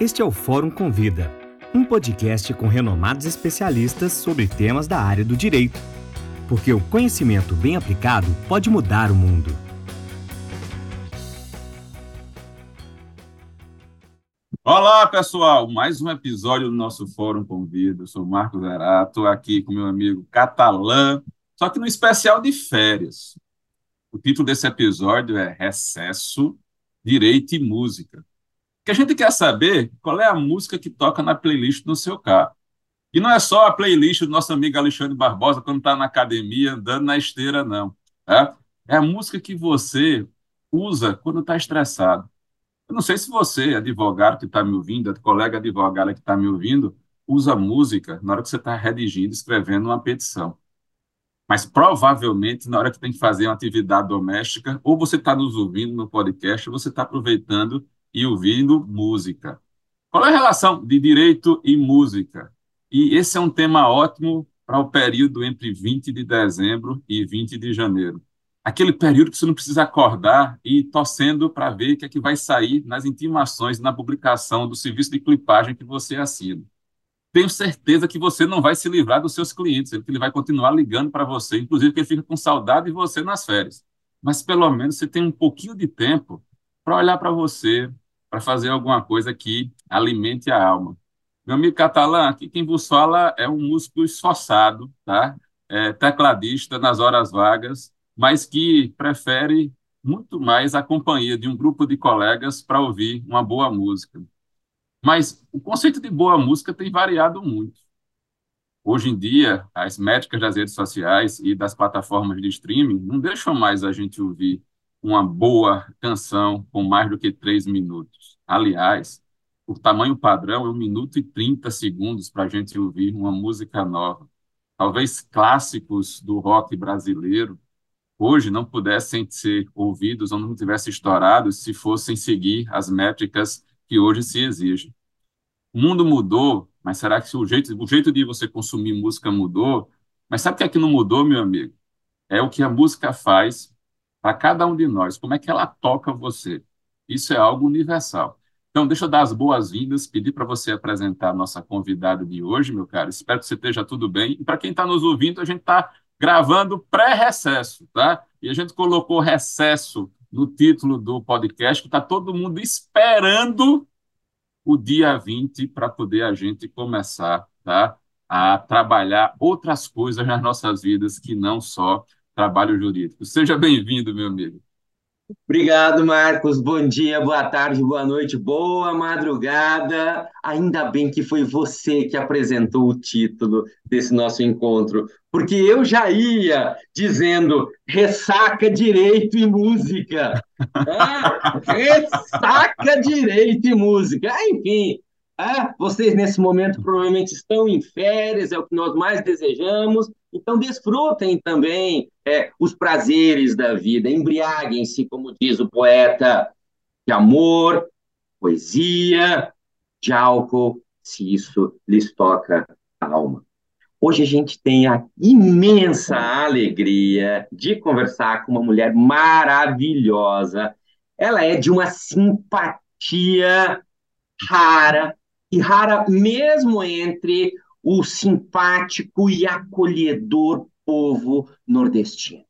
Este é o Fórum Convida, um podcast com renomados especialistas sobre temas da área do direito. Porque o conhecimento bem aplicado pode mudar o mundo. Olá, pessoal! Mais um episódio do nosso Fórum Convida. Eu sou Marcos Verato, aqui com meu amigo Catalã, só que no especial de férias. O título desse episódio é Recesso, Direito e Música que a gente quer saber qual é a música que toca na playlist do seu carro. E não é só a playlist do nosso amigo Alexandre Barbosa quando está na academia, andando na esteira, não. Tá? É a música que você usa quando está estressado. Eu não sei se você, advogado que está me ouvindo, colega advogada que está me ouvindo, usa música na hora que você está redigindo, escrevendo uma petição. Mas provavelmente, na hora que tem que fazer uma atividade doméstica, ou você está nos ouvindo no podcast, ou você está aproveitando e ouvindo música. Qual é a relação de direito e música? E esse é um tema ótimo para o período entre 20 de dezembro e 20 de janeiro. Aquele período que você não precisa acordar e ir torcendo para ver o que é que vai sair nas intimações, na publicação do serviço de clipagem que você assina. Tenho certeza que você não vai se livrar dos seus clientes, ele vai continuar ligando para você, inclusive que ele fica com saudade de você nas férias. Mas pelo menos você tem um pouquinho de tempo para olhar para você, para fazer alguma coisa que alimente a alma. Meu amigo Catalã, aqui quem vos fala é um músico esforçado, tá? É, tecladista nas horas vagas, mas que prefere muito mais a companhia de um grupo de colegas para ouvir uma boa música. Mas o conceito de boa música tem variado muito. Hoje em dia, as métricas das redes sociais e das plataformas de streaming não deixam mais a gente ouvir uma boa canção com mais do que três minutos. Aliás, o tamanho padrão é um minuto e 30 segundos para a gente ouvir uma música nova. Talvez clássicos do rock brasileiro hoje não pudessem ser ouvidos ou não tivessem estourado se fossem seguir as métricas que hoje se exigem. O mundo mudou, mas será que o jeito, o jeito de você consumir música mudou? Mas sabe o que é que não mudou, meu amigo? É o que a música faz para cada um de nós, como é que ela toca você. Isso é algo universal. Então, deixa eu dar as boas-vindas, pedir para você apresentar a nossa convidada de hoje, meu caro. Espero que você esteja tudo bem. E para quem está nos ouvindo, a gente está gravando pré-recesso, tá? E a gente colocou recesso no título do podcast, que está todo mundo esperando o dia 20 para poder a gente começar, tá? A trabalhar outras coisas nas nossas vidas que não só trabalho jurídico. Seja bem-vindo, meu amigo. Obrigado, Marcos. Bom dia, boa tarde, boa noite, boa madrugada. Ainda bem que foi você que apresentou o título desse nosso encontro, porque eu já ia dizendo ressaca direito e música. É, ressaca direito e música. Enfim, é, vocês nesse momento provavelmente estão em férias, é o que nós mais desejamos. Então, desfrutem também é, os prazeres da vida, embriaguem-se, como diz o poeta, de amor, poesia, de álcool, se isso lhes toca a alma. Hoje a gente tem a imensa alegria de conversar com uma mulher maravilhosa. Ela é de uma simpatia rara, e rara mesmo entre o simpático e acolhedor povo nordestino.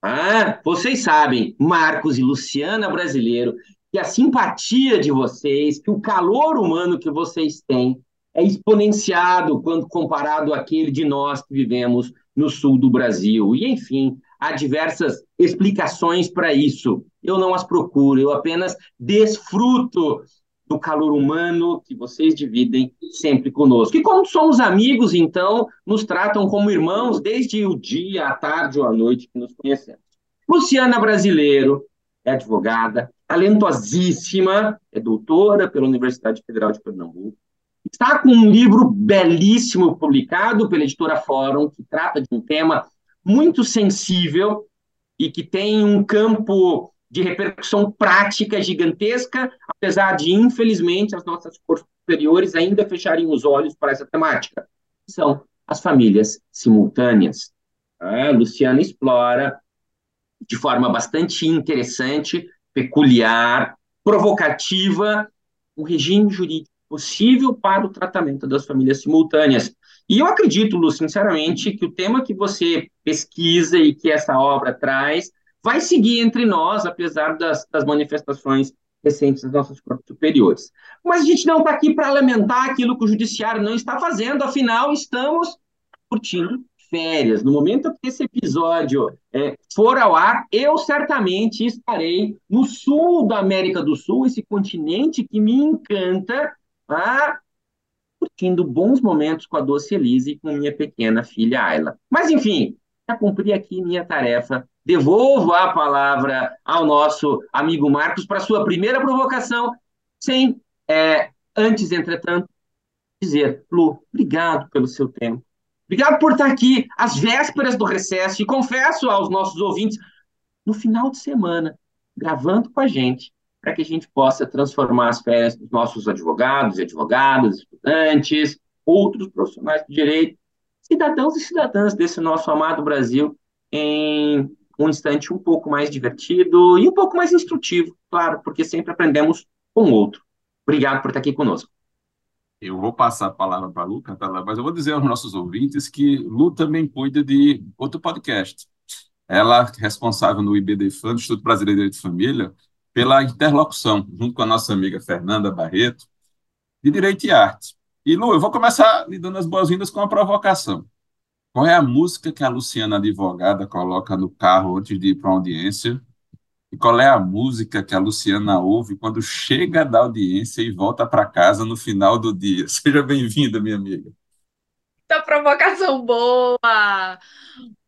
Ah, vocês sabem, Marcos e Luciana brasileiro, que a simpatia de vocês, que o calor humano que vocês têm é exponenciado quando comparado àquele de nós que vivemos no sul do Brasil. E, enfim, há diversas explicações para isso. Eu não as procuro, eu apenas desfruto do calor humano que vocês dividem sempre conosco. E como somos amigos, então, nos tratam como irmãos desde o dia, a tarde ou a noite que nos conhecemos. Luciana Brasileiro é advogada, talentosíssima, é doutora pela Universidade Federal de Pernambuco. Está com um livro belíssimo publicado pela editora Fórum, que trata de um tema muito sensível e que tem um campo de repercussão prática gigantesca, apesar de, infelizmente, as nossas forças superiores ainda fecharem os olhos para essa temática. São as famílias simultâneas. A Luciana explora de forma bastante interessante, peculiar, provocativa um regime jurídico possível para o tratamento das famílias simultâneas. E eu acredito, Lu, sinceramente, que o tema que você pesquisa e que essa obra traz vai seguir entre nós, apesar das, das manifestações recentes das nossas cortes superiores. Mas a gente não está aqui para lamentar aquilo que o judiciário não está fazendo, afinal, estamos curtindo férias. No momento que esse episódio é, for ao ar, eu certamente estarei no sul da América do Sul, esse continente que me encanta, ah, curtindo bons momentos com a doce Elise e com minha pequena filha Ayla. Mas, enfim, já cumpri aqui minha tarefa. Devolvo a palavra ao nosso amigo Marcos para sua primeira provocação, sem é, antes, entretanto, dizer, Lu, obrigado pelo seu tempo. Obrigado por estar aqui às vésperas do recesso e confesso aos nossos ouvintes, no final de semana, gravando com a gente, para que a gente possa transformar as férias dos nossos advogados e advogadas, estudantes, outros profissionais de direito, cidadãos e cidadãs desse nosso amado Brasil, em um instante um pouco mais divertido e um pouco mais instrutivo, claro, porque sempre aprendemos com o outro. Obrigado por estar aqui conosco. Eu vou passar a palavra para a Lu, mas eu vou dizer aos nossos ouvintes que Lu também cuida de outro podcast. Ela é responsável no IBDFAM, Instituto Brasileiro de Direito de Família, pela interlocução, junto com a nossa amiga Fernanda Barreto, de Direito e Arte. E, Lu, eu vou começar lhe dando as boas-vindas com uma provocação. Qual é a música que a Luciana, advogada, coloca no carro antes de ir para uma audiência e qual é a música que a Luciana ouve quando chega da audiência e volta para casa no final do dia? Seja bem-vinda, minha amiga. Muita provocação boa!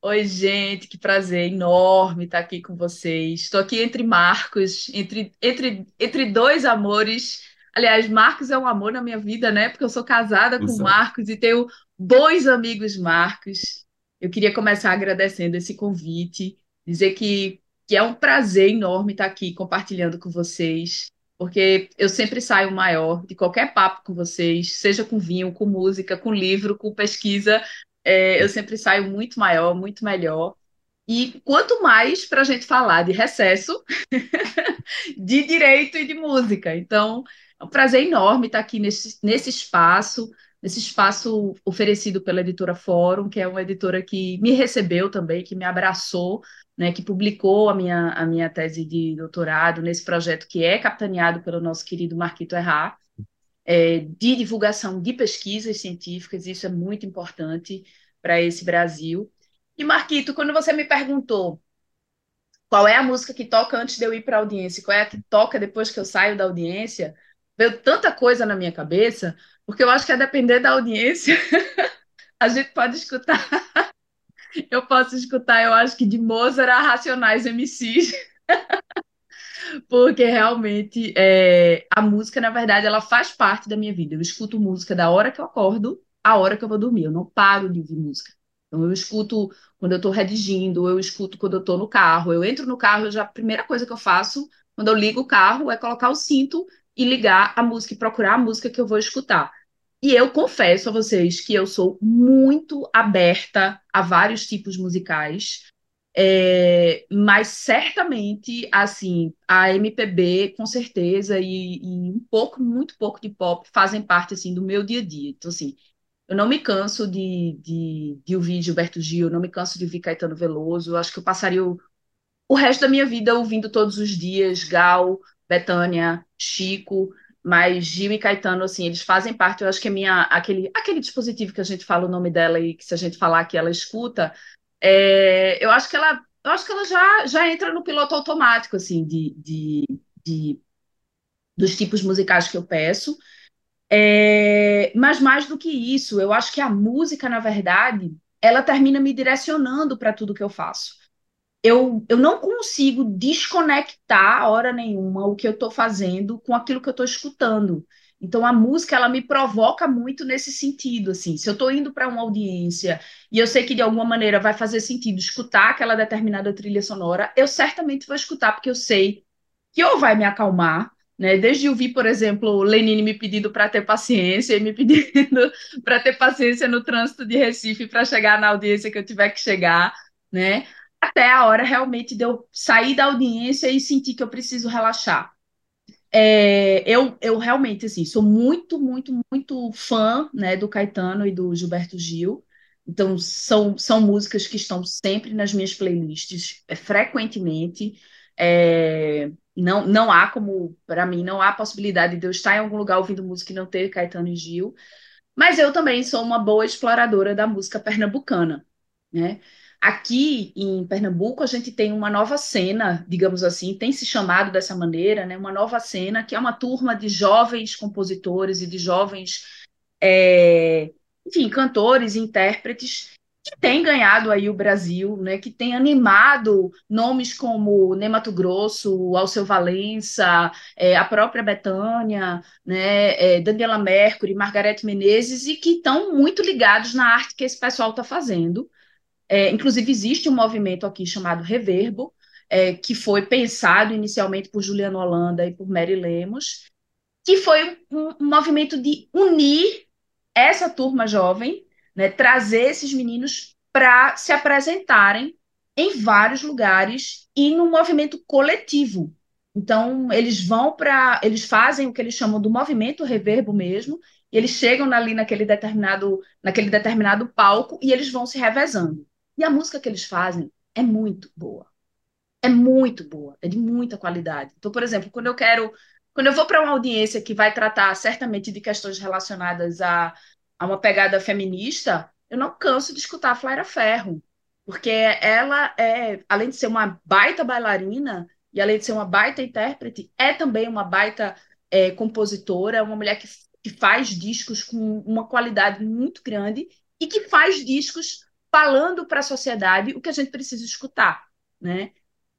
Oi, gente, que prazer enorme estar aqui com vocês. Estou aqui entre Marcos, entre, entre, entre dois amores. Aliás, Marcos é um amor na minha vida, né? Porque eu sou casada com Marcos e tenho dois amigos Marcos. Eu queria começar agradecendo esse convite, dizer que que é um prazer enorme estar aqui compartilhando com vocês, porque eu sempre saio maior de qualquer papo com vocês, seja com vinho, com música, com livro, com pesquisa, é, eu sempre saio muito maior, muito melhor. E quanto mais para a gente falar de recesso, de direito e de música. Então, é um prazer enorme estar aqui nesse, nesse espaço, nesse espaço oferecido pela editora Fórum, que é uma editora que me recebeu também, que me abraçou né, que publicou a minha, a minha tese de doutorado nesse projeto que é capitaneado pelo nosso querido Marquito Errar, é, de divulgação de pesquisas científicas, isso é muito importante para esse Brasil. E, Marquito, quando você me perguntou qual é a música que toca antes de eu ir para a audiência, qual é a que toca depois que eu saio da audiência, veio tanta coisa na minha cabeça, porque eu acho que a depender da audiência, a gente pode escutar eu posso escutar, eu acho que de Mozart a Racionais MCs. Porque realmente é, a música, na verdade, ela faz parte da minha vida. Eu escuto música da hora que eu acordo à hora que eu vou dormir. Eu não paro de ouvir música. Então, eu escuto quando eu estou redigindo, eu escuto quando eu estou no carro. Eu entro no carro, já, a primeira coisa que eu faço quando eu ligo o carro é colocar o cinto e ligar a música e procurar a música que eu vou escutar. E eu confesso a vocês que eu sou muito aberta a vários tipos musicais, é, mas certamente, assim, a MPB, com certeza, e, e, um pouco, muito pouco de pop fazem parte, assim, do meu dia a dia. Então, assim, eu não me canso de, de, de ouvir Gilberto Gil, não me canso de ouvir Caetano Veloso, acho que eu passaria o, o resto da minha vida ouvindo todos os dias Gal, Betânia, Chico, mas Gil e Caetano, assim, eles fazem parte, eu acho que minha, aquele, aquele dispositivo que a gente fala o nome dela e que se a gente falar que ela escuta, é, eu acho que ela, eu acho que ela já, já entra no piloto automático, assim, de, de, de dos tipos musicais que eu peço. É, mas mais do que isso, eu acho que a música, na verdade, ela termina me direcionando para tudo que eu faço eu, eu não consigo desconectar a hora nenhuma o que eu estou fazendo com aquilo que eu estou escutando. Então a música ela me provoca muito nesse sentido, assim. Se eu estou indo para uma audiência e eu sei que de alguma maneira vai fazer sentido escutar aquela determinada trilha sonora, eu certamente vou escutar porque eu sei que ou vai me acalmar, né? Desde ouvir, por exemplo, Lenine me pedindo para ter paciência e me pedindo para ter paciência no trânsito de Recife para chegar na audiência que eu tiver que chegar, né? Até a hora realmente de eu sair da audiência e sentir que eu preciso relaxar. é, eu, eu realmente assim, sou muito, muito, muito fã né, do Caetano e do Gilberto Gil. Então, são, são músicas que estão sempre nas minhas playlists, é, frequentemente. É, não, não há como, para mim, não há possibilidade de eu estar em algum lugar ouvindo música e não ter Caetano e Gil. Mas eu também sou uma boa exploradora da música pernambucana, né? Aqui em Pernambuco a gente tem uma nova cena, digamos assim, tem se chamado dessa maneira, né? Uma nova cena que é uma turma de jovens compositores e de jovens, é, enfim, cantores intérpretes que tem ganhado aí o Brasil, né, que tem animado nomes como Ney Mato Grosso, Alceu Valença, é, a própria Betânia, né, é, Daniela Mercury, Margarete Menezes, e que estão muito ligados na arte que esse pessoal está fazendo. É, inclusive, existe um movimento aqui chamado Reverbo, é, que foi pensado inicialmente por Juliano Holanda e por Mary Lemos, que foi um, um movimento de unir essa turma jovem né, trazer esses meninos para se apresentarem em vários lugares e no movimento coletivo. Então, eles vão para. Eles fazem o que eles chamam do movimento reverbo mesmo, e eles chegam ali naquele determinado, naquele determinado palco e eles vão se revezando. E a música que eles fazem é muito boa. É muito boa, é de muita qualidade. Então, por exemplo, quando eu quero. Quando eu vou para uma audiência que vai tratar certamente de questões relacionadas a a uma pegada feminista, eu não canso de escutar a Flaira Ferro, porque ela é, além de ser uma baita bailarina e além de ser uma baita intérprete, é também uma baita é, compositora, uma mulher que, que faz discos com uma qualidade muito grande e que faz discos falando para a sociedade o que a gente precisa escutar, né?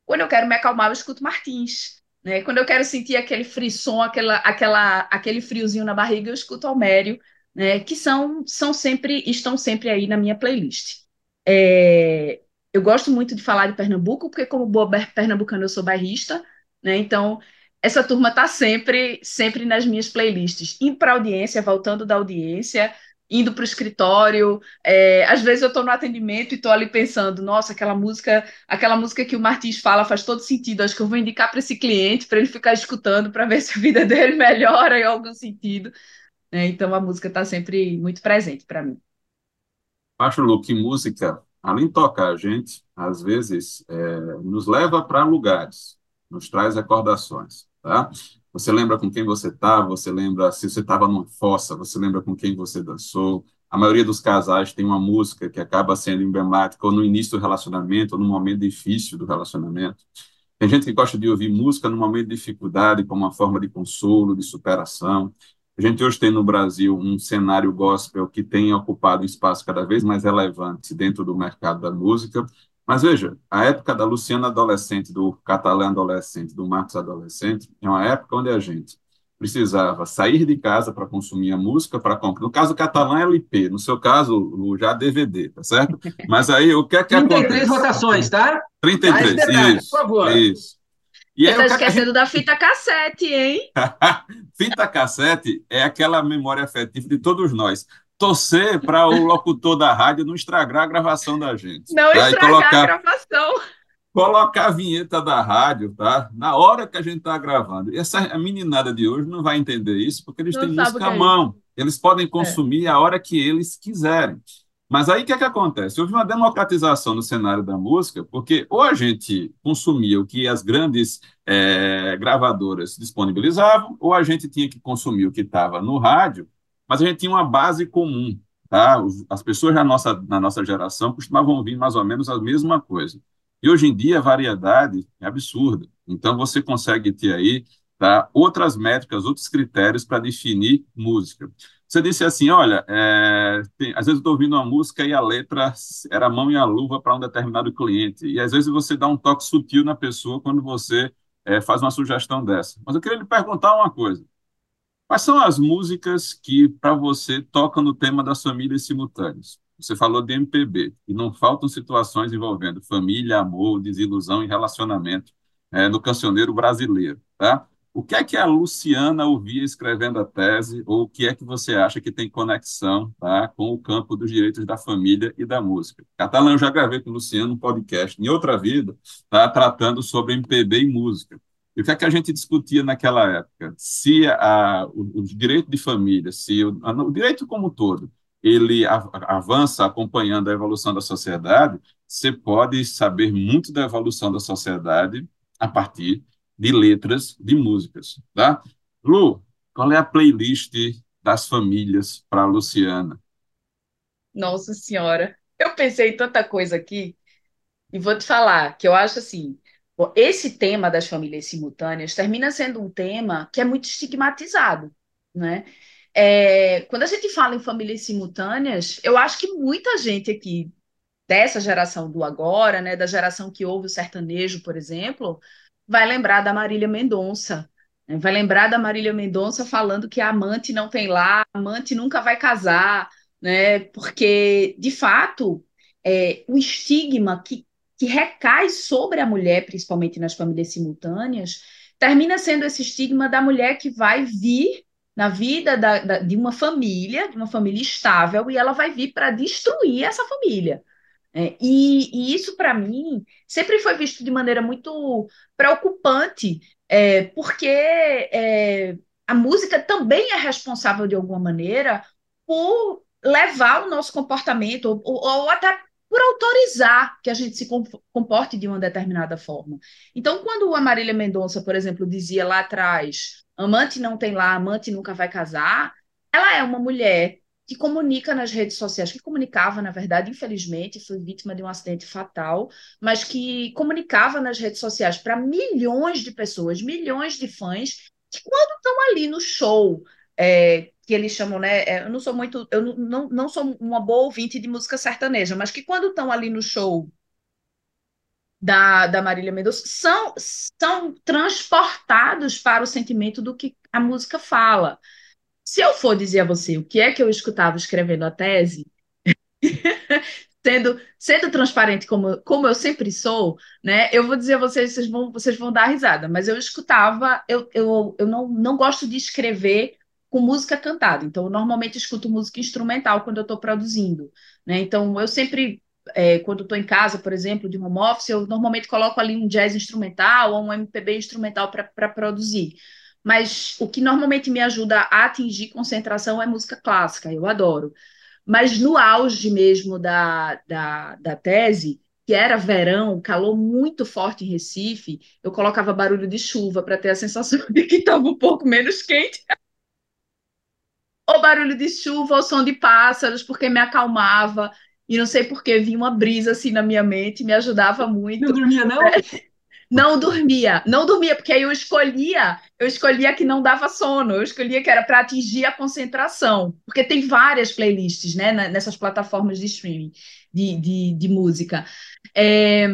Quando eu quero me acalmar, eu escuto Martins. Né? Quando eu quero sentir aquele frisson, aquela, aquela, aquele friozinho na barriga, eu escuto Almério né, que são, são sempre, estão sempre aí na minha playlist. É, eu gosto muito de falar de Pernambuco, porque como boa pernambucana eu sou bairrista, né, então essa turma está sempre, sempre nas minhas playlists. Indo para audiência, voltando da audiência, indo para o escritório. É, às vezes eu estou no atendimento e estou ali pensando, nossa, aquela música, aquela música que o Martins fala faz todo sentido. Acho que eu vou indicar para esse cliente para ele ficar escutando para ver se a vida dele melhora em algum sentido. Né? Então a música está sempre muito presente para mim. Acho, Lu, que música, além de tocar a gente, às vezes é, nos leva para lugares, nos traz recordações, tá? Você lembra com quem você estava, tá, você lembra se você estava numa fossa, você lembra com quem você dançou. A maioria dos casais tem uma música que acaba sendo emblemática ou no início do relacionamento, ou no momento difícil do relacionamento. Tem gente que gosta de ouvir música no momento de dificuldade, como uma forma de consolo, de superação. A gente hoje tem no Brasil um cenário gospel que tem ocupado espaço cada vez mais relevante dentro do mercado da música. Mas veja, a época da Luciana adolescente, do Catalã adolescente, do Marcos adolescente, é uma época onde a gente precisava sair de casa para consumir a música, para comprar. No caso, o catalã é LP, no seu caso, o já DVD, tá certo? Mas aí, o que é que 33 acontece? 33 rotações, tá? 33, detalhes, isso, por favor. Isso. E Você está esquecendo gente... da fita cassete, hein? fita cassete é aquela memória afetiva de todos nós. Torcer para o locutor da rádio não estragar a gravação da gente. Não tá? estragar colocar, a gravação. Colocar a vinheta da rádio, tá? Na hora que a gente está gravando. E essa a meninada de hoje não vai entender isso, porque eles não têm música à é mão. Eles podem é. consumir é. a hora que eles quiserem. Mas aí o que, é que acontece? Houve uma democratização no cenário da música, porque ou a gente consumia o que as grandes é, gravadoras disponibilizavam, ou a gente tinha que consumir o que estava no rádio, mas a gente tinha uma base comum. Tá? As pessoas na nossa, na nossa geração costumavam ouvir mais ou menos a mesma coisa. E hoje em dia a variedade é absurda. Então você consegue ter aí tá, outras métricas, outros critérios para definir música. Você disse assim, olha, é, tem, às vezes eu estou ouvindo uma música e a letra era a mão e a luva para um determinado cliente. E às vezes você dá um toque sutil na pessoa quando você é, faz uma sugestão dessa. Mas eu queria lhe perguntar uma coisa. Quais são as músicas que, para você, tocam no tema das famílias simultâneas? Você falou de MPB, e não faltam situações envolvendo família, amor, desilusão e relacionamento é, no cancioneiro brasileiro, tá? O que é que a Luciana ouvia escrevendo a tese, ou o que é que você acha que tem conexão tá, com o campo dos direitos da família e da música? Catalã, eu já gravei com o Luciano um podcast em outra vida, tá, tratando sobre MPB e música. E o que é que a gente discutia naquela época? Se a, o, o direito de família, se o, o direito como um todo, ele avança acompanhando a evolução da sociedade, você pode saber muito da evolução da sociedade a partir de letras de músicas, tá? Lu, qual é a playlist das famílias para Luciana? Nossa Senhora, eu pensei em tanta coisa aqui e vou te falar que eu acho assim, esse tema das famílias simultâneas termina sendo um tema que é muito estigmatizado, né? É, quando a gente fala em famílias simultâneas, eu acho que muita gente aqui dessa geração do agora, né, da geração que ouve o sertanejo, por exemplo, vai lembrar da Marília Mendonça, né? vai lembrar da Marília Mendonça falando que a amante não tem lá, a amante nunca vai casar, né? Porque de fato é, o estigma que, que recai sobre a mulher, principalmente nas famílias simultâneas, termina sendo esse estigma da mulher que vai vir na vida da, da, de uma família, de uma família estável, e ela vai vir para destruir essa família. É, e, e, isso, para mim, sempre foi visto de maneira muito preocupante, é, porque é, a música também é responsável, de alguma maneira, por levar o nosso comportamento, ou, ou até por autorizar que a gente se comporte de uma determinada forma. Então, quando a Marília Mendonça, por exemplo, dizia lá atrás, amante não tem lá, amante nunca vai casar, ela é uma mulher que comunica nas redes sociais, que comunicava, na verdade, infelizmente, foi vítima de um acidente fatal, mas que comunicava nas redes sociais para milhões de pessoas, milhões de fãs, que quando estão ali no show, é, que eles chamam, né? É, eu não sou muito, eu não, não sou uma boa ouvinte de música sertaneja, mas que quando estão ali no show da, da Marília Mendonça são, são transportados para o sentimento do que a música fala. Se eu for dizer a você o que é que eu escutava escrevendo a tese, sendo, sendo transparente como, como eu sempre sou, né? Eu vou dizer a vocês, vocês vão, vocês vão dar risada, mas eu escutava, eu, eu, eu não, não gosto de escrever com música cantada, então eu normalmente escuto música instrumental quando eu estou produzindo, né? Então eu sempre, é, quando estou em casa, por exemplo, de home office, eu normalmente coloco ali um jazz instrumental ou um MPB instrumental para produzir mas o que normalmente me ajuda a atingir concentração é música clássica, eu adoro. Mas no auge mesmo da, da, da tese, que era verão, calor muito forte em Recife, eu colocava barulho de chuva para ter a sensação de que estava um pouco menos quente. Ou barulho de chuva, ou som de pássaros, porque me acalmava. E não sei por que vinha uma brisa assim na minha mente, me ajudava muito. Não dormia, não? Não dormia, não dormia, porque aí eu escolhia, eu escolhia que não dava sono, eu escolhia que era para atingir a concentração, porque tem várias playlists, né, nessas plataformas de streaming de, de, de música. É,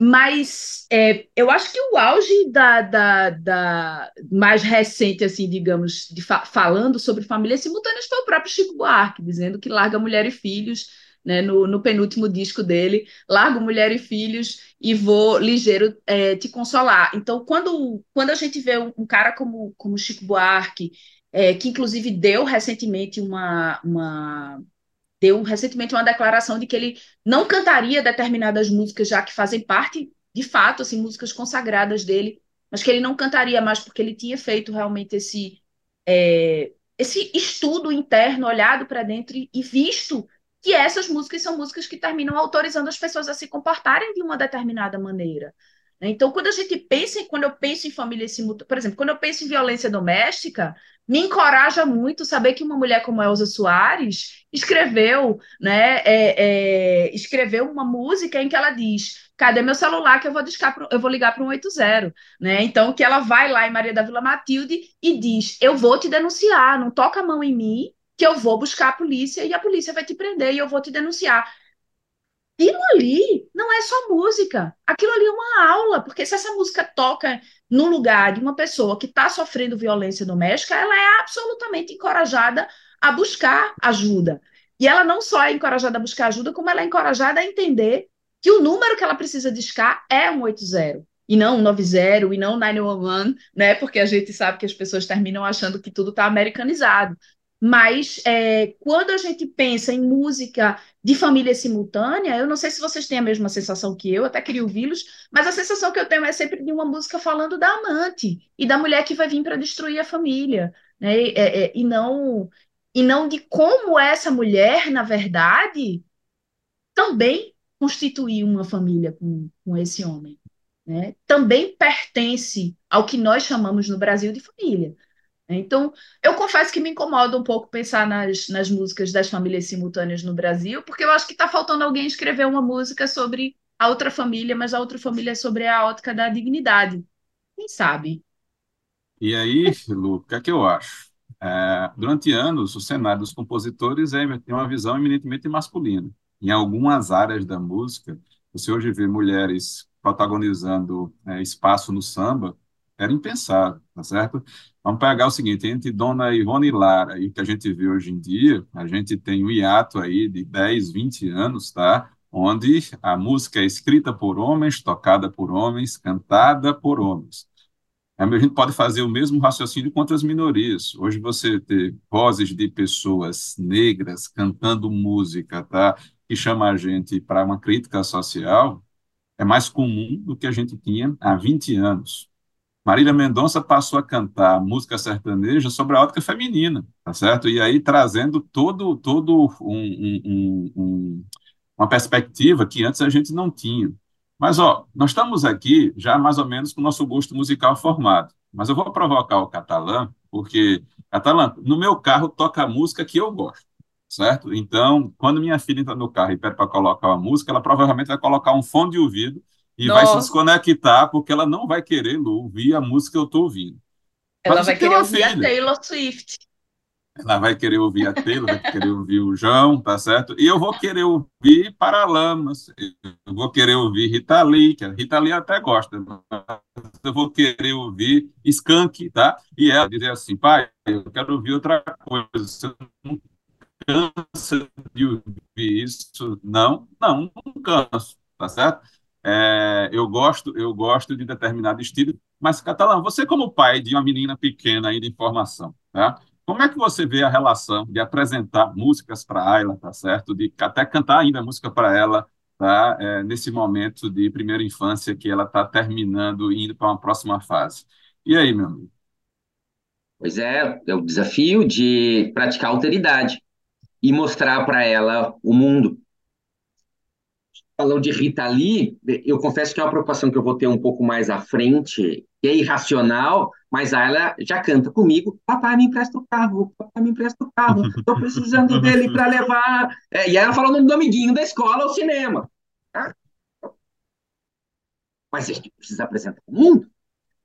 mas é, eu acho que o auge da, da, da, mais recente, assim, digamos, fa falando sobre famílias simultâneas foi o próprio Chico Buarque, dizendo que larga mulher e filhos né, no, no, penúltimo disco dele, Largo Mulher e Filhos e Vou Ligeiro é, Te Consolar. Então, quando, quando a gente vê um, um cara como, como Chico Buarque, é, que inclusive deu recentemente uma, uma deu recentemente uma declaração de que ele não cantaria determinadas músicas já que fazem parte de fato assim músicas consagradas dele, mas que ele não cantaria mais porque ele tinha feito realmente esse é, esse estudo interno, olhado para dentro e, visto que essas músicas são músicas que terminam autorizando as pessoas a se comportarem de uma determinada maneira. Né? Então, quando a gente pensa, quando eu penso em família por exemplo, quando eu penso em violência doméstica, me encoraja muito saber que uma mulher como Elza Soares escreveu, né, é, é, escreveu uma música em que ela diz: cadê meu celular que eu vou, pro, eu vou ligar para um 80, né? Então que ela vai lá em Maria da Vila Matilde e diz: eu vou te denunciar, não toca a mão em mim, que eu vou buscar a polícia e a polícia vai te prender e eu vou te denunciar. Aquilo ali não é só música, aquilo ali é uma aula, porque se essa música toca no lugar de uma pessoa que está sofrendo violência doméstica, ela é absolutamente encorajada a buscar ajuda. E ela não só é encorajada a buscar ajuda, como ela é encorajada a entender que o número que ela precisa discar é 180 e não 90 e não 911, né? Porque a gente sabe que as pessoas terminam achando que tudo está americanizado. Mas é, quando a gente pensa em música de família simultânea, eu não sei se vocês têm a mesma sensação que eu, até queria ouvi-los, mas a sensação que eu tenho é sempre de uma música falando da amante e da mulher que vai vir para destruir a família, né? E, é, é, e, não e não de como essa mulher, na verdade, também constituiu uma família com, com esse homem. Né? Também pertence ao que nós chamamos no Brasil de família. Então, eu confesso que me incomoda um pouco pensar nas, nas músicas das famílias simultâneas no Brasil, porque eu acho que está faltando alguém escrever uma música sobre a outra família, mas a outra família é sobre a ótica da dignidade. Quem sabe? E aí, Lu, o que é que eu acho? É, durante anos, o cenário dos compositores é, tem uma visão eminentemente masculina. Em algumas áreas da música, você hoje vê mulheres protagonizando é, espaço no samba, era impensável, tá certo? Vamos pegar o seguinte, entre Dona Ivone Lara e o que a gente vê hoje em dia, a gente tem um hiato aí de 10, 20 anos, tá? Onde a música é escrita por homens, tocada por homens, cantada por homens. A gente pode fazer o mesmo raciocínio contra as minorias. Hoje você ter vozes de pessoas negras cantando música, tá? Que chama a gente para uma crítica social, é mais comum do que a gente tinha há 20 anos. Marília Mendonça passou a cantar música sertaneja sobre a ótica feminina, tá certo? E aí trazendo todo, todo um, um, um, uma perspectiva que antes a gente não tinha. Mas, ó, nós estamos aqui já mais ou menos com o nosso gosto musical formado. Mas eu vou provocar o Catalã, porque, Catalã, no meu carro toca a música que eu gosto, certo? Então, quando minha filha entra no carro e pede para colocar uma música, ela provavelmente vai colocar um fone de ouvido e Nossa. vai se desconectar porque ela não vai querer ouvir a música que eu estou ouvindo. Ela Mas vai querer ouvir filha. a Taylor Swift. Ela vai querer ouvir a Taylor, vai querer ouvir o João, tá certo? E eu vou querer ouvir Paralamas, eu vou querer ouvir Rita Lee, que a Rita Lee até gosta, eu vou querer ouvir Skank, tá? E ela dizer assim, pai, eu quero ouvir outra coisa, você não cansa de ouvir isso? Não, não, não canso, tá certo? É, eu gosto, eu gosto de determinado estilo, mas Catalão, você como pai de uma menina pequena aí de informação, tá? Como é que você vê a relação de apresentar músicas para Ayla, tá certo? De até cantar ainda música para ela, tá? É, nesse momento de primeira infância que ela está terminando e indo para uma próxima fase. E aí, meu amigo? Pois é, é o desafio de praticar alteridade e mostrar para ela o mundo falou de Rita Lee, eu confesso que é uma preocupação que eu vou ter um pouco mais à frente, que é irracional, mas ela já canta comigo, papai me empresta o carro, papai me empresta o carro, estou precisando dele para levar. É, e ela falou o nome do amiguinho da escola ao cinema. Tá? Mas a gente precisa apresentar o mundo.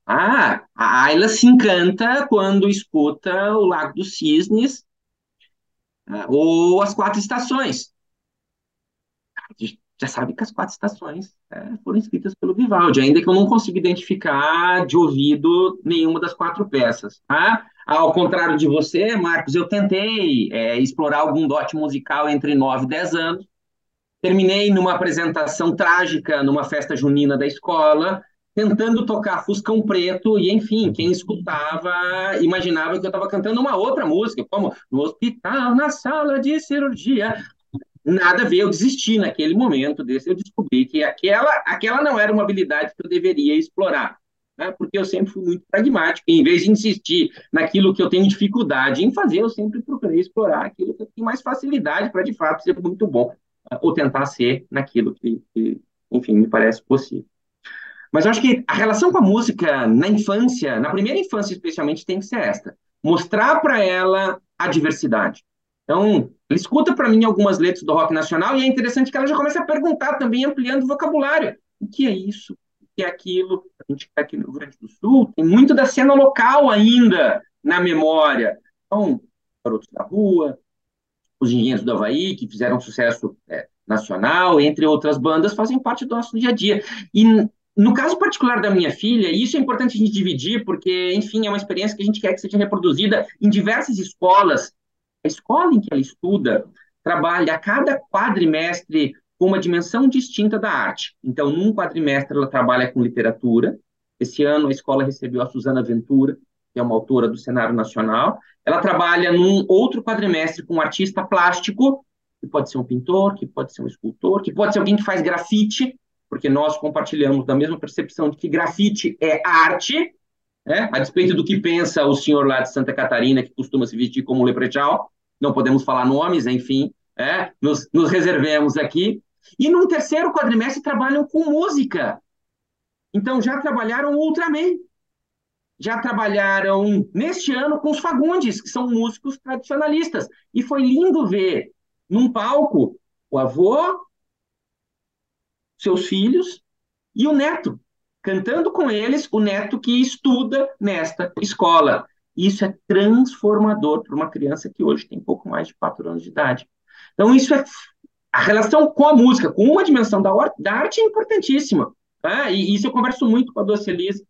Ah, a Ayla se encanta quando escuta o Lago dos Cisnes ah, ou as Quatro Estações já sabe que as quatro estações é, foram escritas pelo Vivaldi, ainda que eu não consiga identificar de ouvido nenhuma das quatro peças. Tá? Ao contrário de você, Marcos, eu tentei é, explorar algum dote musical entre 9 e 10 anos. Terminei numa apresentação trágica numa festa junina da escola, tentando tocar Fuscão Preto, e enfim, quem escutava imaginava que eu estava cantando uma outra música, como No Hospital, na Sala de Cirurgia, nada a ver, eu desisti naquele momento desse, eu descobri que aquela, aquela não era uma habilidade que eu deveria explorar, né? porque eu sempre fui muito pragmático, em vez de insistir naquilo que eu tenho dificuldade em fazer, eu sempre procurei explorar aquilo que eu tenho mais facilidade para, de fato, ser muito bom, ou tentar ser naquilo que, que, enfim, me parece possível. Mas eu acho que a relação com a música na infância, na primeira infância especialmente, tem que ser esta: mostrar para ela a diversidade. Então, escuta para mim algumas letras do rock nacional e é interessante que ela já começa a perguntar também, ampliando o vocabulário. O que é isso? O que é aquilo? A gente está aqui no Rio Grande do Sul, tem muito da cena local ainda na memória. Então, Garotos da Rua, os Engenheiros do Havaí, que fizeram sucesso é, nacional, entre outras bandas, fazem parte do nosso dia a dia. E no caso particular da minha filha, isso é importante a gente dividir, porque, enfim, é uma experiência que a gente quer que seja reproduzida em diversas escolas a escola em que ela estuda trabalha a cada quadrimestre com uma dimensão distinta da arte. Então, num quadrimestre ela trabalha com literatura. Esse ano a escola recebeu a Suzana Ventura, que é uma autora do cenário nacional. Ela trabalha num outro quadrimestre com um artista plástico, que pode ser um pintor, que pode ser um escultor, que pode ser alguém que faz grafite, porque nós compartilhamos da mesma percepção de que grafite é arte, né? a despeito do que pensa o senhor lá de Santa Catarina, que costuma se vestir como leprechaun, não podemos falar nomes, enfim, é, nos, nos reservemos aqui. E num terceiro quadrimestre trabalham com música. Então já trabalharam Ultraman, já trabalharam neste ano com os Fagundes, que são músicos tradicionalistas. E foi lindo ver num palco o avô, seus filhos e o neto, cantando com eles, o neto que estuda nesta escola. Isso é transformador para uma criança que hoje tem pouco mais de quatro anos de idade. Então, isso é. A relação com a música, com uma dimensão da, arte é importantíssima. Tá? E isso eu converso muito com a Doce Elisa.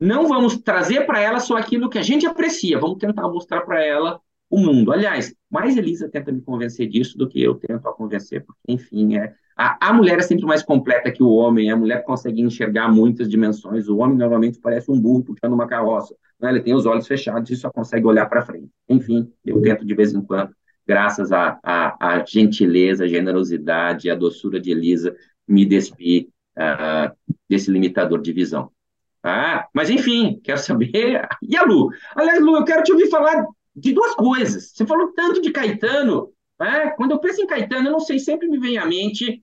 Não vamos trazer para ela só aquilo que a gente aprecia, vamos tentar mostrar para ela o mundo. Aliás, mais Elisa tenta me convencer disso do que eu tento a convencer, porque, enfim, é, a, a mulher é sempre mais completa que o homem, a mulher consegue enxergar muitas dimensões, o homem normalmente parece um burro puxando uma carroça, né? ele tem os olhos fechados e só consegue olhar para frente. Enfim, eu tento de vez em quando graças à, à, à gentileza, à generosidade, à doçura de Elisa, me despir uh, desse limitador de visão. Ah, mas enfim, quero saber. E a Lu? Aliás, Lu, eu quero te ouvir falar de duas coisas. Você falou tanto de Caetano. Né? Quando eu penso em Caetano, eu não sei, sempre me vem à mente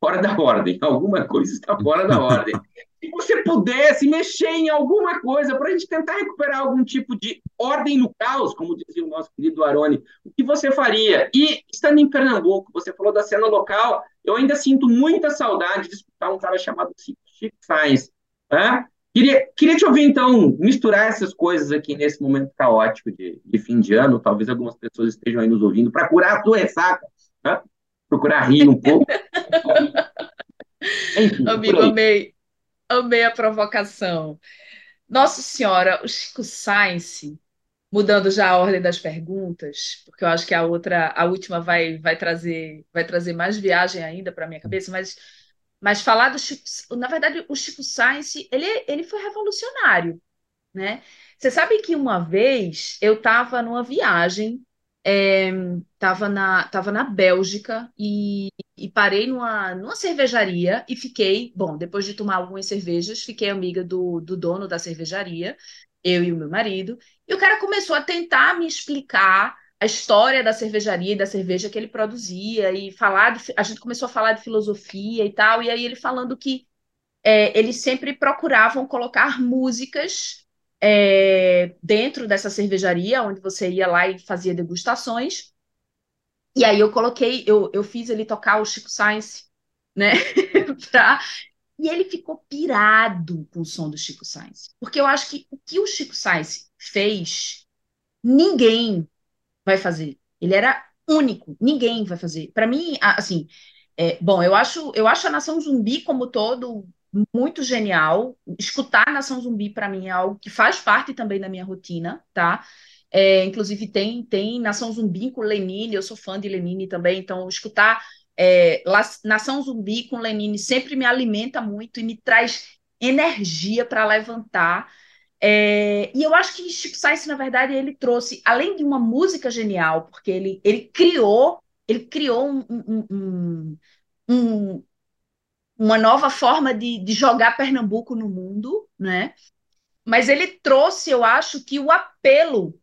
fora da ordem. Alguma coisa está fora da ordem. Se você pudesse mexer em alguma coisa para a gente tentar recuperar algum tipo de ordem no caos, como dizia o nosso querido Aroni, o que você faria? E estando em Pernambuco, você falou da cena local, eu ainda sinto muita saudade de escutar um cara chamado Chico Sainz. Né? Queria, queria te ouvir, então, misturar essas coisas aqui nesse momento caótico de, de fim de ano. Talvez algumas pessoas estejam aí nos ouvindo para curar a tua ressaca, né? procurar rir um pouco. Enfim, Amigo, amei, amei a provocação. Nossa Senhora, o Chico Sainz, mudando já a ordem das perguntas, porque eu acho que a outra, a última vai, vai trazer, vai trazer mais viagem ainda para minha cabeça, mas, mas falar do Chico, na verdade, o Chico Sainz, ele, ele foi revolucionário, né? Você sabe que uma vez eu estava numa viagem estava é, na, tava na Bélgica e, e, parei numa, numa cervejaria e fiquei, bom, depois de tomar algumas cervejas, fiquei amiga do, do dono da cervejaria, eu e o meu marido, e o cara começou a tentar me explicar a história da cervejaria e da cerveja que ele produzia e falar de, a gente começou a falar de filosofia e tal, e aí ele falando que é, eles sempre procuravam colocar músicas é, dentro dessa cervejaria, onde você ia lá e fazia degustações. E aí eu coloquei, eu, eu fiz ele tocar o Chico Sainz, né? pra... E ele ficou pirado com o som do Chico Sainz. Porque eu acho que o que o Chico Sainz fez, ninguém vai fazer. Ele era único, ninguém vai fazer. Para mim, assim, é, bom, eu acho, eu acho a Nação Zumbi como todo muito genial. Escutar Nação Zumbi, para mim, é algo que faz parte também da minha rotina, tá? É, inclusive, tem, tem Nação Zumbi com Lenine, eu sou fã de Lenine também, então escutar é, Nação Zumbi com Lenine sempre me alimenta muito e me traz energia para levantar. É, e eu acho que Chico Sainz, na verdade, ele trouxe, além de uma música genial, porque ele, ele criou, ele criou um, um, um, um uma nova forma de, de jogar Pernambuco no mundo, né? Mas ele trouxe, eu acho, que o apelo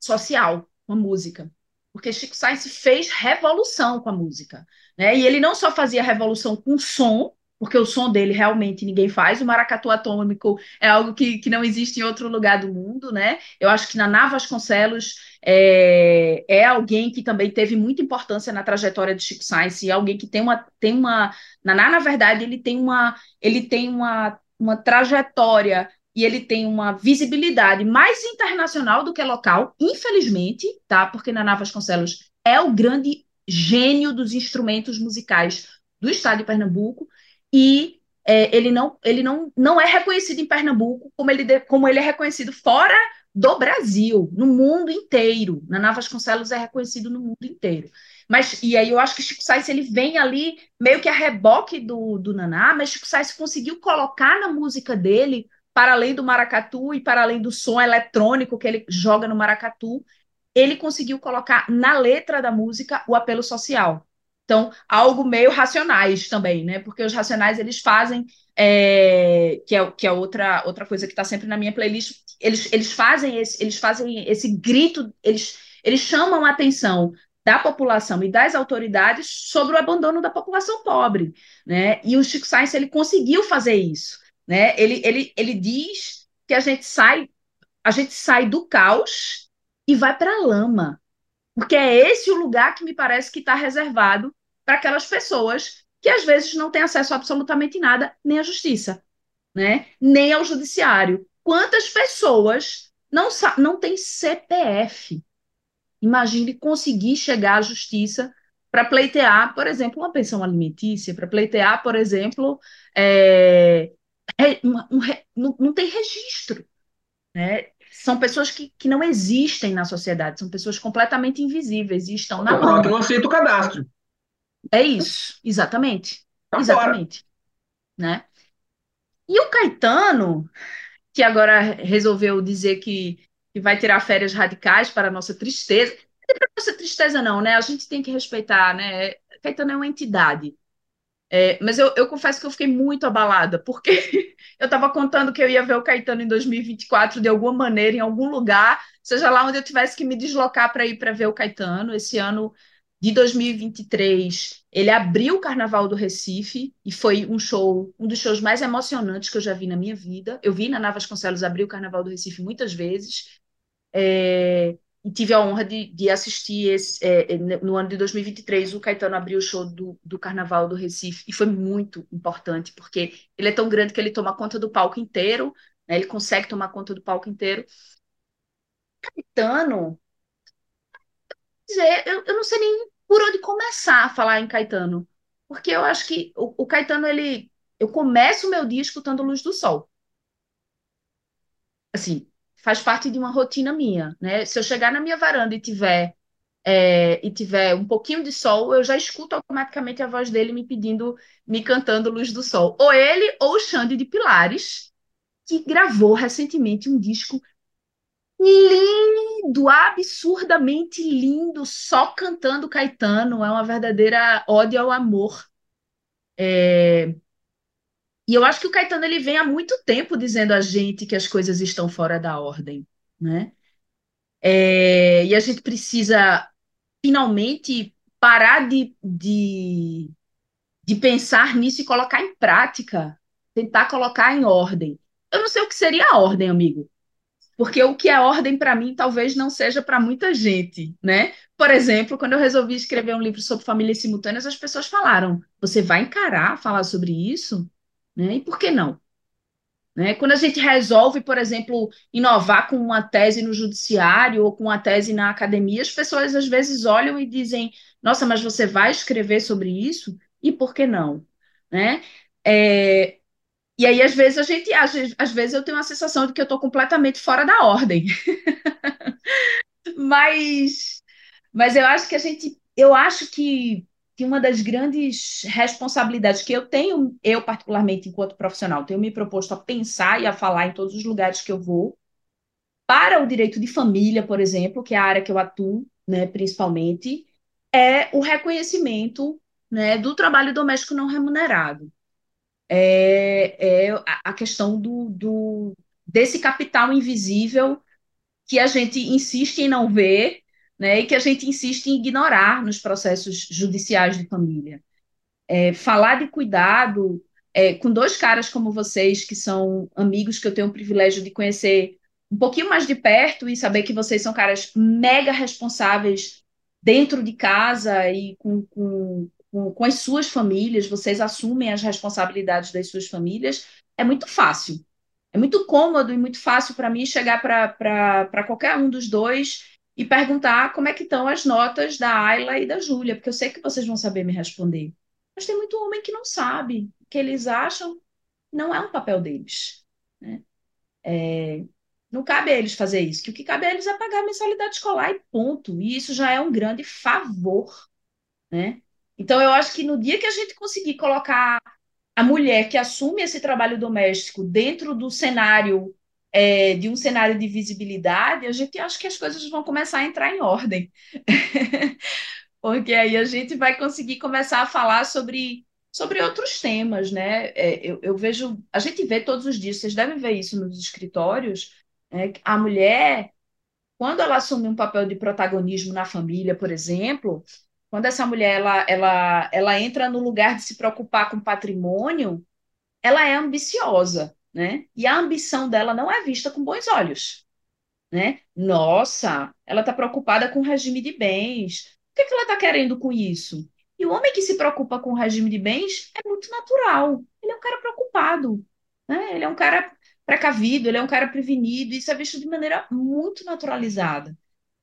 social com a música. Porque Chico Sainz fez revolução com a música. Né? E ele não só fazia revolução com som, porque o som dele realmente ninguém faz. O maracatu atômico é algo que, que não existe em outro lugar do mundo, né? Eu acho que Naná Vasconcelos é, é alguém que também teve muita importância na trajetória de Chico Sainz, e alguém que tem uma, tem uma. Naná, na verdade, ele tem uma, ele tem uma, uma trajetória e ele tem uma visibilidade mais internacional do que local, infelizmente, tá? Porque Naná Vasconcelos é o grande gênio dos instrumentos musicais do estado de Pernambuco e é, ele, não, ele não, não é reconhecido em Pernambuco como ele, como ele é reconhecido fora do Brasil, no mundo inteiro. Naná Vasconcelos é reconhecido no mundo inteiro. Mas, e aí eu acho que Chico Sainz ele vem ali meio que a reboque do, do Naná, mas Chico Sainz conseguiu colocar na música dele para além do maracatu e para além do som eletrônico que ele joga no maracatu, ele conseguiu colocar na letra da música o apelo social. Então, algo meio racionais também, né? Porque os racionais eles fazem, é, que é, que é outra, outra coisa que está sempre na minha playlist, eles, eles fazem esse, eles fazem esse grito, eles, eles chamam a atenção da população e das autoridades sobre o abandono da população pobre, né? E o Chico Sainz ele conseguiu fazer isso, né? Ele, ele, ele diz que a gente sai a gente sai do caos e vai para a lama, porque é esse o lugar que me parece que está reservado para aquelas pessoas que às vezes não têm acesso a absolutamente nada, nem à justiça, né? nem ao judiciário. Quantas pessoas não, não têm CPF? Imagine conseguir chegar à justiça para pleitear, por exemplo, uma pensão alimentícia, para pleitear, por exemplo, é, um, um, não, não tem registro. Né? São pessoas que, que não existem na sociedade, são pessoas completamente invisíveis e estão na mão. que não aceita o cadastro. É isso, exatamente. Tá exatamente. Né? E o Caetano, que agora resolveu dizer que, que vai tirar férias radicais para a nossa tristeza. Não é para nossa tristeza, não, né? A gente tem que respeitar, né? Caetano é uma entidade. É, mas eu, eu, confesso que eu fiquei muito abalada, porque eu estava contando que eu ia ver o Caetano em 2024 de alguma maneira, em algum lugar, seja lá onde eu tivesse que me deslocar para ir para ver o Caetano. Esse ano de 2023, ele abriu o Carnaval do Recife e foi um show, um dos shows mais emocionantes que eu já vi na minha vida. Eu vi na Navas Vasconcelos abrir o Carnaval do Recife muitas vezes. É, e tive a honra de, de assistir esse, é, é no ano de 2023 o Caetano abriu o show do, do Carnaval do Recife. E foi muito importante porque ele é tão grande que ele toma conta do palco inteiro, né, ele consegue tomar conta do palco inteiro. Caetano, dizer, eu, eu não sei nem por onde começar a falar em Caetano, porque eu acho que o, o Caetano ele, eu começo o meu dia escutando Luz do Sol, assim faz parte de uma rotina minha, né? Se eu chegar na minha varanda e tiver é, e tiver um pouquinho de sol, eu já escuto automaticamente a voz dele me pedindo, me cantando Luz do Sol. Ou ele ou o Xande de Pilares, que gravou recentemente um disco lindo, absurdamente lindo, só cantando Caetano, é uma verdadeira ode ao amor. É, e eu acho que o Caetano ele vem há muito tempo dizendo a gente que as coisas estão fora da ordem, né? É, e a gente precisa finalmente parar de, de, de pensar nisso e colocar em prática, tentar colocar em ordem. Eu não sei o que seria a ordem, amigo, porque o que é ordem para mim talvez não seja para muita gente, né? Por exemplo, quando eu resolvi escrever um livro sobre famílias simultâneas, as pessoas falaram: você vai encarar falar sobre isso? Né? E por que não? Né? Quando a gente resolve, por exemplo, inovar com uma tese no judiciário ou com uma tese na academia, as pessoas às vezes olham e dizem: Nossa, mas você vai escrever sobre isso? E por que não? Né? É, e aí, às vezes, a gente, às, vezes, eu tenho a sensação de que eu estou completamente fora da ordem. mas, mas eu acho que a gente, eu acho que que uma das grandes responsabilidades que eu tenho, eu particularmente enquanto profissional, tenho me proposto a pensar e a falar em todos os lugares que eu vou, para o direito de família, por exemplo, que é a área que eu atuo, né, principalmente, é o reconhecimento né, do trabalho doméstico não remunerado. É, é a questão do, do, desse capital invisível que a gente insiste em não ver né, e que a gente insiste em ignorar nos processos judiciais de família. É, falar de cuidado é, com dois caras como vocês, que são amigos que eu tenho o privilégio de conhecer um pouquinho mais de perto e saber que vocês são caras mega responsáveis dentro de casa e com, com, com, com as suas famílias, vocês assumem as responsabilidades das suas famílias, é muito fácil. É muito cômodo e muito fácil para mim chegar para qualquer um dos dois e perguntar como é que estão as notas da Ayla e da Júlia, porque eu sei que vocês vão saber me responder. Mas tem muito homem que não sabe, que eles acham não é um papel deles. Né? É, não cabe a eles fazer isso, que o que cabe a eles é pagar a mensalidade escolar e ponto. E isso já é um grande favor. Né? Então, eu acho que no dia que a gente conseguir colocar a mulher que assume esse trabalho doméstico dentro do cenário é, de um cenário de visibilidade, a gente acha que as coisas vão começar a entrar em ordem. Porque aí a gente vai conseguir começar a falar sobre, sobre outros temas, né? É, eu, eu, vejo, a gente vê todos os dias, vocês devem ver isso nos escritórios, né? a mulher, quando ela assume um papel de protagonismo na família, por exemplo, quando essa mulher ela, ela, ela entra no lugar de se preocupar com patrimônio, ela é ambiciosa né? E a ambição dela não é vista com bons olhos, né? Nossa, ela está preocupada com o regime de bens. O que, é que ela está querendo com isso? E o homem que se preocupa com o regime de bens é muito natural. Ele é um cara preocupado, né? Ele é um cara precavido, ele é um cara prevenido. Isso é visto de maneira muito naturalizada.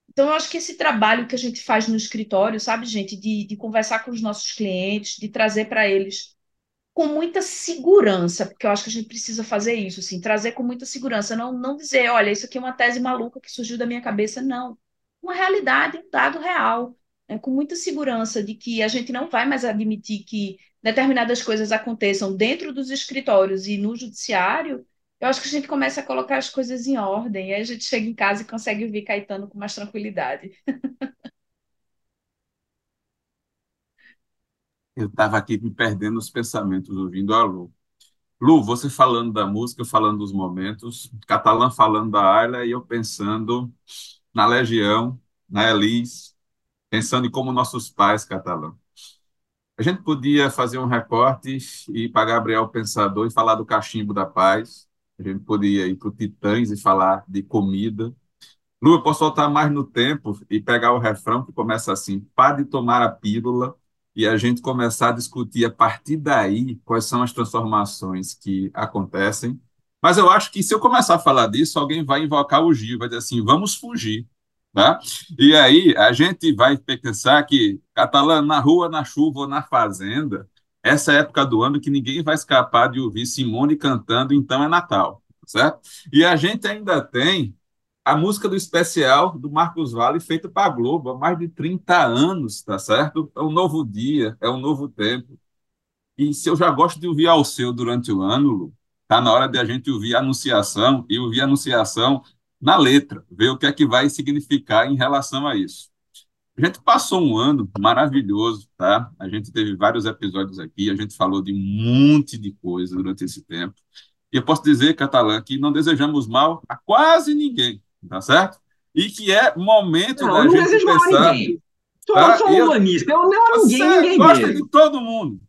Então, eu acho que esse trabalho que a gente faz no escritório, sabe, gente, de, de conversar com os nossos clientes, de trazer para eles com muita segurança, porque eu acho que a gente precisa fazer isso, assim, trazer com muita segurança, não, não dizer, olha, isso aqui é uma tese maluca que surgiu da minha cabeça, não. Uma realidade, um dado real, né, com muita segurança de que a gente não vai mais admitir que determinadas coisas aconteçam dentro dos escritórios e no judiciário, eu acho que a gente começa a colocar as coisas em ordem, e aí a gente chega em casa e consegue ouvir Caetano com mais tranquilidade. Eu estava aqui me perdendo os pensamentos ouvindo a Lu. Lu, você falando da música, falando dos momentos, Catalã falando da Ayla e eu pensando na Legião, na Elis, pensando em como nossos pais, Catalã. A gente podia fazer um recorte e ir para Gabriel Pensador e falar do cachimbo da paz. A gente podia ir para o Titãs e falar de comida. Lu, eu posso voltar mais no tempo e pegar o refrão que começa assim: pare de tomar a pílula e a gente começar a discutir a partir daí quais são as transformações que acontecem. Mas eu acho que se eu começar a falar disso, alguém vai invocar o Gil, vai dizer assim, vamos fugir. Tá? E aí a gente vai pensar que catalã na rua, na chuva ou na fazenda, essa é época do ano que ninguém vai escapar de ouvir Simone cantando, então é Natal, certo? E a gente ainda tem a música do especial do Marcos Vale feita para a Globo há mais de 30 anos, tá certo? É um novo dia, é um novo tempo. E se eu já gosto de ouvir ao seu durante o ano, tá na hora de a gente ouvir a anunciação e ouvir a anunciação na letra, ver o que é que vai significar em relação a isso. A gente passou um ano maravilhoso, tá? A gente teve vários episódios aqui, a gente falou de um monte de coisa durante esse tempo. E eu posso dizer, Catalã, que não desejamos mal a quase ninguém tá certo? E que é momento não, da não gente pensar. Ninguém. Sou, tá? sou eu, humanista, eu não amo ninguém, ninguém gosta mesmo. de todo mundo.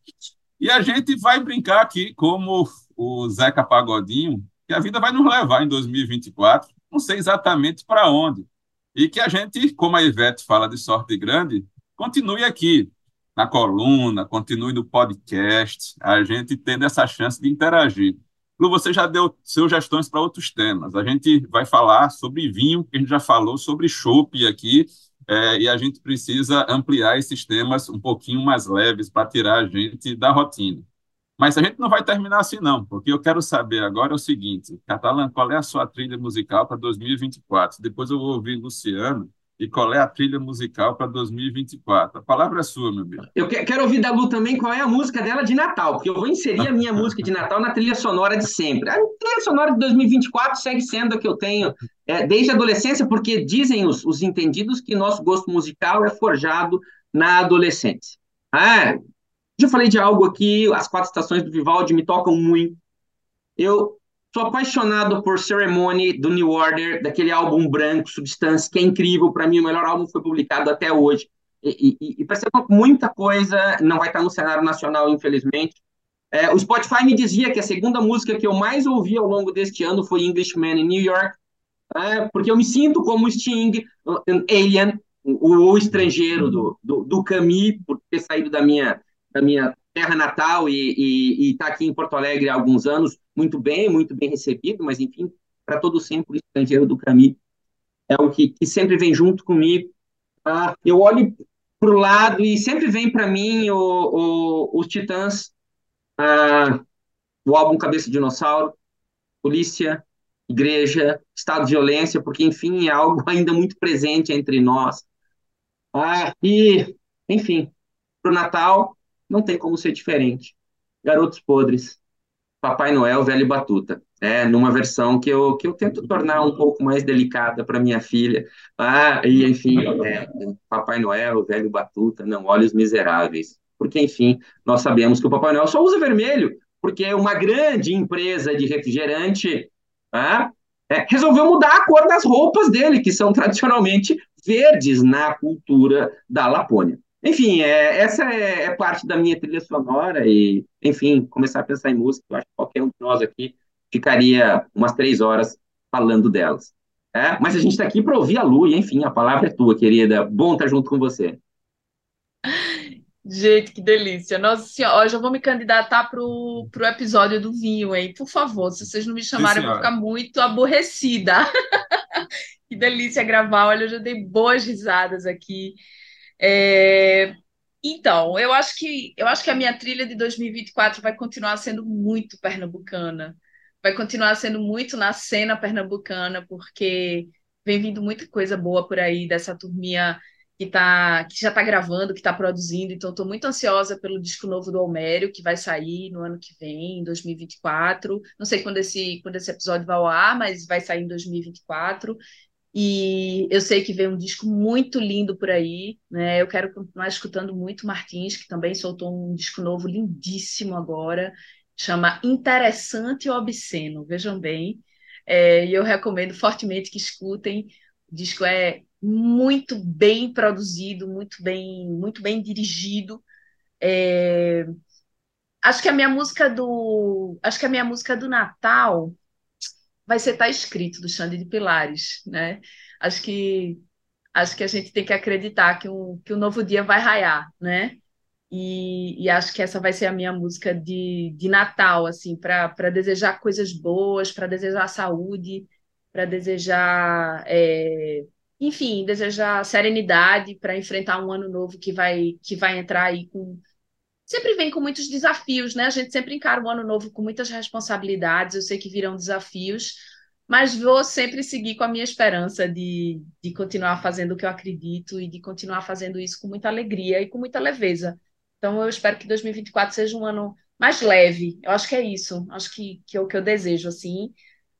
E a gente vai brincar aqui como o Zeca Pagodinho, que a vida vai nos levar em 2024, não sei exatamente para onde. E que a gente, como a Ivete fala de sorte grande, continue aqui na coluna, continue no podcast, a gente tendo essa chance de interagir. Lu, você já deu sugestões para outros temas. A gente vai falar sobre vinho, que a gente já falou sobre chopp aqui, é, e a gente precisa ampliar esses temas um pouquinho mais leves para tirar a gente da rotina. Mas a gente não vai terminar assim, não, porque eu quero saber agora o seguinte: Catalã, qual é a sua trilha musical para 2024? Depois eu vou ouvir Luciano e qual é a trilha musical para 2024. A palavra é sua, meu amigo. Eu quero ouvir da Lu também qual é a música dela de Natal, porque eu vou inserir a minha música de Natal na trilha sonora de sempre. A trilha sonora de 2024 segue sendo a que eu tenho é, desde a adolescência, porque dizem os, os entendidos que nosso gosto musical é forjado na adolescência. Ah, já falei de algo aqui, as quatro estações do Vivaldi me tocam muito. Eu Sou apaixonado por Ceremony do New Order, daquele álbum branco, Substance, que é incrível. Para mim, o melhor álbum foi publicado até hoje. E, e, e percebo que muita coisa não vai estar no cenário nacional, infelizmente. É, o Spotify me dizia que a segunda música que eu mais ouvi ao longo deste ano foi Englishman in New York, é, porque eu me sinto como Sting, um alien, o, o estrangeiro do, do, do por ter saído da minha, da minha terra natal e estar tá aqui em Porto Alegre há alguns anos, muito bem, muito bem recebido, mas enfim, para todo sempre o estrangeiro do caminho é o que, que sempre vem junto comigo. Ah, eu olho para o lado e sempre vem para mim o, o, os Titãs, ah, o álbum Cabeça de Dinossauro, Polícia, Igreja, Estado de Violência, porque, enfim, é algo ainda muito presente entre nós. Ah, e, enfim, para o Natal, não tem como ser diferente. Garotos Podres, Papai Noel, Velho Batuta. É, numa versão que eu, que eu tento tornar um pouco mais delicada para minha filha. Ah, e enfim, é, Papai Noel, Velho Batuta, não, Olhos Miseráveis. Porque, enfim, nós sabemos que o Papai Noel só usa vermelho, porque uma grande empresa de refrigerante ah, é, resolveu mudar a cor das roupas dele, que são tradicionalmente verdes na cultura da Lapônia. Enfim, é, essa é, é, parte da minha trilha sonora e, enfim, começar a pensar em música, eu acho que qualquer um de nós aqui ficaria umas três horas falando delas. É? Mas a gente está aqui para ouvir a Lu, e enfim, a palavra é tua, querida. Bom estar junto com você. Gente, que delícia. Nossa senhora, já vou me candidatar pro, pro episódio do vinho, hein? Por favor, se vocês não me chamarem, eu vou ficar muito aborrecida. que delícia gravar. Olha, eu já dei boas risadas aqui. É... Então, eu acho que eu acho que a minha trilha de 2024 vai continuar sendo muito pernambucana. Vai continuar sendo muito na cena pernambucana, porque vem vindo muita coisa boa por aí dessa turminha que, tá, que já está gravando, que está produzindo, então estou muito ansiosa pelo disco novo do Almério, que vai sair no ano que vem, em 2024. Não sei quando esse, quando esse episódio vai ao ar, mas vai sair em 2024. E eu sei que vem um disco muito lindo por aí, né? Eu quero continuar escutando muito Martins, que também soltou um disco novo lindíssimo agora, chama Interessante e Obsceno, vejam bem. É, e eu recomendo fortemente que escutem. O disco é muito bem produzido, muito bem, muito bem dirigido. É... Acho que a minha música do, acho que a minha música do Natal vai ser Tá Escrito do Xande de Pilares, né? Acho que acho que a gente tem que acreditar que um, que um novo dia vai raiar, né? E, e, acho que essa vai ser a minha música de, de Natal, assim, para desejar coisas boas, para desejar saúde, para desejar é, enfim, desejar serenidade para enfrentar um ano novo que vai que vai entrar aí com sempre vem com muitos desafios, né? A gente sempre encara o ano novo com muitas responsabilidades. Eu sei que virão desafios, mas vou sempre seguir com a minha esperança de, de continuar fazendo o que eu acredito e de continuar fazendo isso com muita alegria e com muita leveza. Então, eu espero que 2024 seja um ano mais leve. Eu acho que é isso. Acho que, que é o que eu desejo, assim.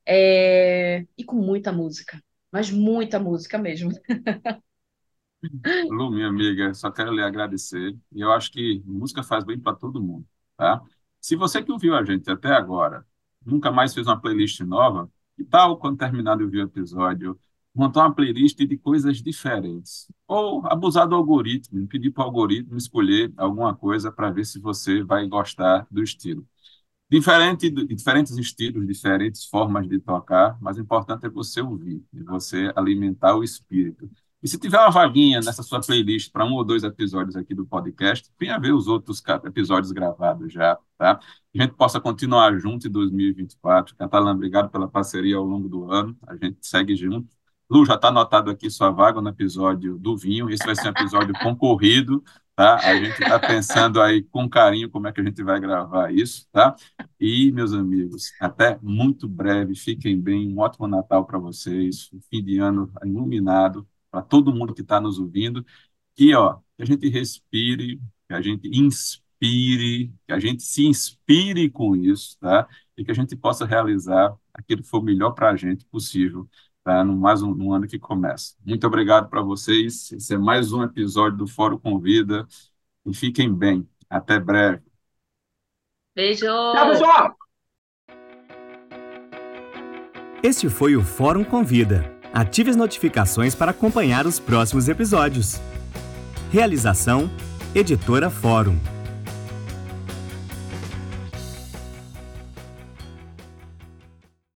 É... E com muita música mas muita música mesmo. Lu, minha amiga, só quero lhe agradecer. E eu acho que música faz bem para todo mundo, tá? Se você que ouviu a gente até agora nunca mais fez uma playlist nova, que tal quando terminar de ouvir o episódio, montar uma playlist de coisas diferentes? Ou abusar do algoritmo, pedir para o algoritmo escolher alguma coisa para ver se você vai gostar do estilo. Diferente, diferentes estilos, diferentes formas de tocar, mas o importante é você ouvir, e você alimentar o espírito. E se tiver uma vaguinha nessa sua playlist para um ou dois episódios aqui do podcast, venha ver os outros episódios gravados já, tá? Que a gente possa continuar junto em 2024. Catalã, obrigado pela parceria ao longo do ano. A gente segue junto. Lu, já está anotado aqui sua vaga no episódio do vinho. Esse vai ser um episódio concorrido, tá? A gente está pensando aí com carinho como é que a gente vai gravar isso, tá? E, meus amigos, até muito breve, fiquem bem, um ótimo Natal para vocês, um fim de ano iluminado para todo mundo que está nos ouvindo, que, ó, que a gente respire, que a gente inspire, que a gente se inspire com isso, tá? E que a gente possa realizar aquilo que for melhor para a gente possível tá? no mais um, um ano que começa. Muito obrigado para vocês. Esse é mais um episódio do Fórum Convida. E fiquem bem. Até breve. Beijo. Tchau, pessoal. Este foi o Fórum Convida. Ative as notificações para acompanhar os próximos episódios. Realização: Editora Fórum.